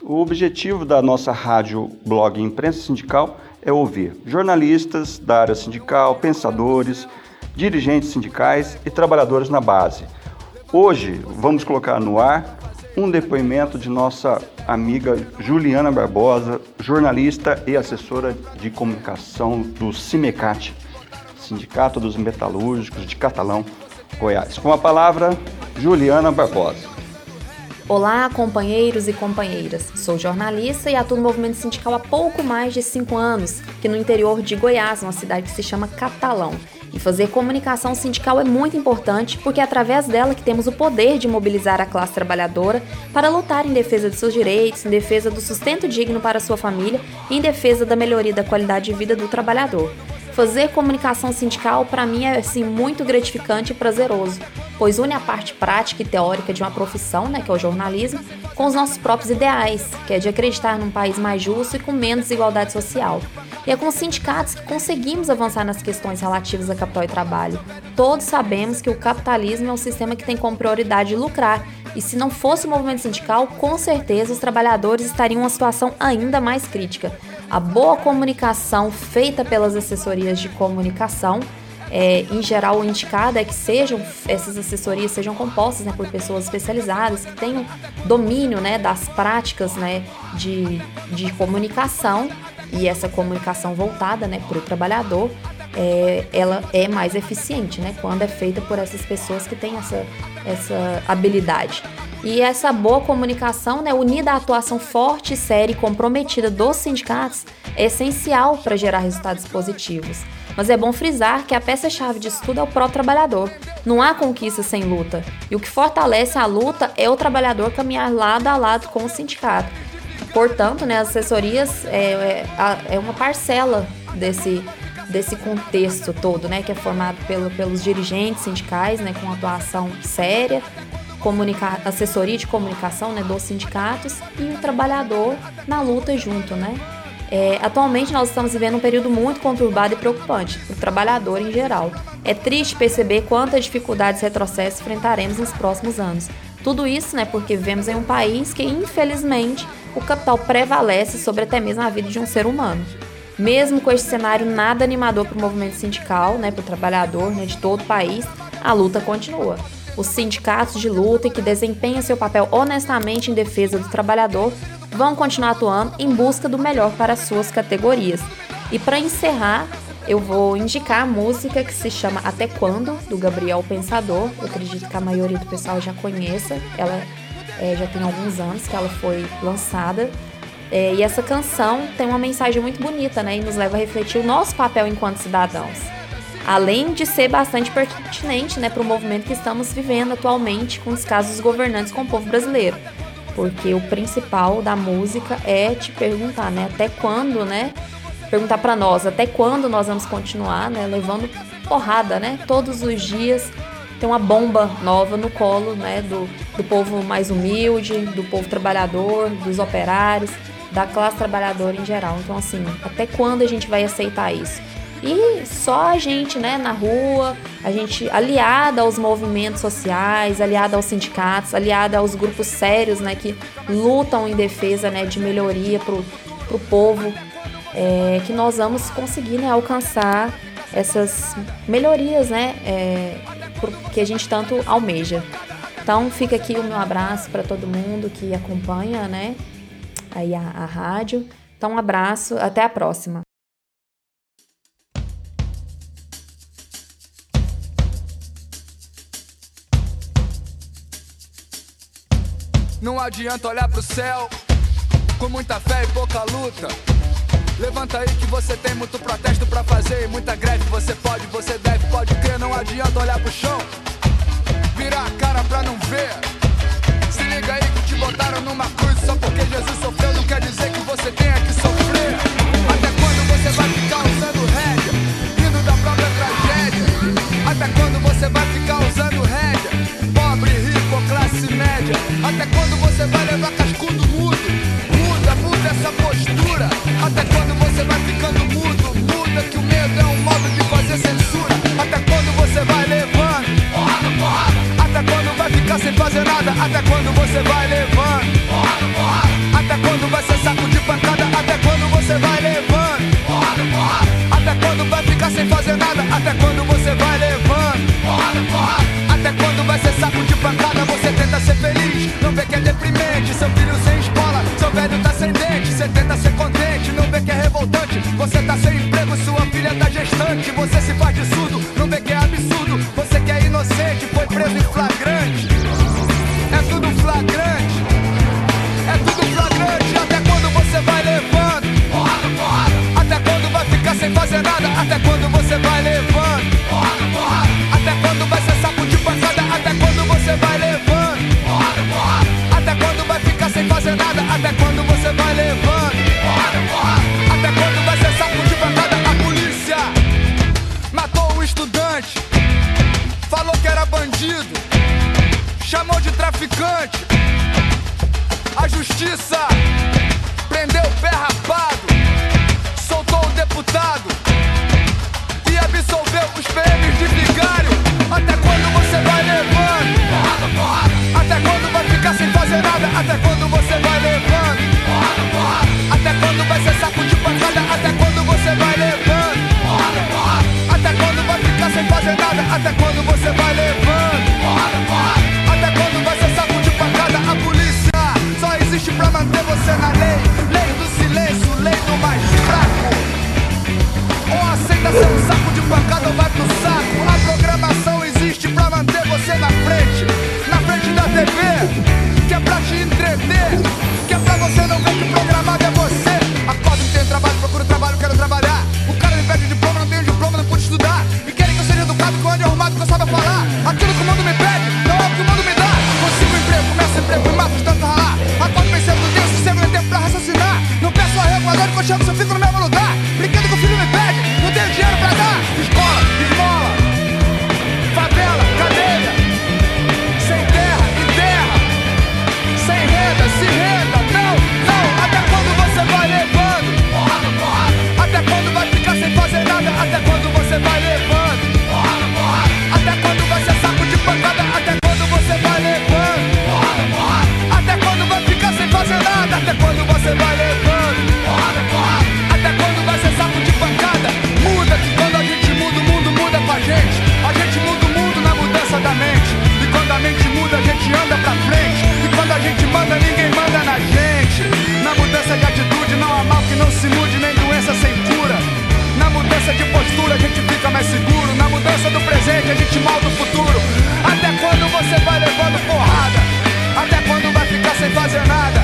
O objetivo da nossa rádio blog Imprensa Sindical é ouvir jornalistas da área sindical, pensadores, dirigentes sindicais e trabalhadores na base. Hoje vamos colocar no ar um depoimento de nossa amiga Juliana Barbosa, jornalista e assessora de comunicação do CIMECAT, Sindicato dos Metalúrgicos de Catalão, Goiás. Com a palavra, Juliana Barbosa. Olá, companheiros e companheiras. Sou jornalista e atuo no movimento sindical há pouco mais de cinco anos, que no interior de Goiás, uma cidade que se chama Catalão. E fazer comunicação sindical é muito importante porque é através dela que temos o poder de mobilizar a classe trabalhadora para lutar em defesa de seus direitos, em defesa do sustento digno para sua família e em defesa da melhoria da qualidade de vida do trabalhador. Fazer comunicação sindical para mim é assim muito gratificante e prazeroso, pois une a parte prática e teórica de uma profissão, né, que é o jornalismo, com os nossos próprios ideais, que é de acreditar num país mais justo e com menos desigualdade social. E é com os sindicatos que conseguimos avançar nas questões relativas a capital e trabalho. Todos sabemos que o capitalismo é um sistema que tem como prioridade lucrar, e se não fosse o movimento sindical, com certeza os trabalhadores estariam em uma situação ainda mais crítica a boa comunicação feita pelas assessorias de comunicação. É, em geral, o indicado é que sejam essas assessorias sejam compostas né, por pessoas especializadas que tenham domínio né, das práticas né, de, de comunicação e essa comunicação voltada né, para o trabalhador, é, ela é mais eficiente né, quando é feita por essas pessoas que têm essa, essa habilidade. E essa boa comunicação, né, unida à atuação forte, séria e comprometida dos sindicatos, é essencial para gerar resultados positivos. Mas é bom frisar que a peça-chave disso tudo é o próprio trabalhador. Não há conquista sem luta. E o que fortalece a luta é o trabalhador caminhar lado a lado com o sindicato. Portanto, né, as assessorias é, é, é uma parcela desse, desse contexto todo, né, que é formado pelo, pelos dirigentes sindicais, né, com atuação séria, comunica assessoria de comunicação né, dos sindicatos e o trabalhador na luta junto, né? É, atualmente nós estamos vivendo um período muito conturbado e preocupante para o trabalhador em geral. É triste perceber quantas dificuldades e retrocessos enfrentaremos nos próximos anos. Tudo isso, né, porque vivemos em um país que, infelizmente, o capital prevalece sobre até mesmo a vida de um ser humano. Mesmo com este cenário nada animador para o movimento sindical, né, para o trabalhador né, de todo o país, a luta continua os sindicatos de luta que desempenham seu papel honestamente em defesa do trabalhador vão continuar atuando em busca do melhor para suas categorias. E para encerrar, eu vou indicar a música que se chama Até Quando, do Gabriel Pensador. Eu acredito que a maioria do pessoal já conheça. Ela é, já tem alguns anos que ela foi lançada. É, e essa canção tem uma mensagem muito bonita, né? E nos leva a refletir o nosso papel enquanto cidadãos além de ser bastante pertinente né, para o movimento que estamos vivendo atualmente com os casos governantes com o povo brasileiro. Porque o principal da música é te perguntar, né, até quando, né? Perguntar para nós até quando nós vamos continuar, né, levando porrada, né, todos os dias tem uma bomba nova no colo, né, do, do povo mais humilde, do povo trabalhador, dos operários, da classe trabalhadora em geral. Então, assim, até quando a gente vai aceitar isso? E só a gente, né, na rua, a gente aliada aos movimentos sociais, aliada aos sindicatos, aliada aos grupos sérios, né, que lutam em defesa, né, de melhoria pro, pro povo, é, que nós vamos conseguir, né, alcançar essas melhorias, né, é, que a gente tanto almeja. Então fica aqui o meu abraço para todo mundo que acompanha, né, aí a, a rádio. Então um abraço, até a próxima. Não adianta olhar pro céu com muita fé e pouca luta. Levanta aí que você tem muito protesto pra fazer e muita greve. Você pode, você deve, pode crer. Não adianta olhar pro chão, virar a cara pra não ver. Se liga aí que te botaram numa cruz você vai levando? Até quando vai ser saco de pancada? Até quando você vai levando? Até quando vai ficar sem fazer nada? Até quando você vai levando? Até quando vai ser saco de pancada? Você tenta ser feliz, não vê que é deprimente. Seu filho sem escola, seu velho tá sem dente. Você tenta ser contente, não vê que é revoltante. Você tá sem emprego, sua filha tá gestante. Você se faz de surdo, não vê que é absurdo. Você que é inocente, foi preso em flagrante. deputado e absolveu os PMs de vigário. Até quando você vai levando? Até quando vai ficar sem fazer nada? Até quando você vai levando? Até quando vai ser saco de pancada? Até quando você vai levando? Até quando vai ficar sem fazer nada? Até quando пока fazer nada.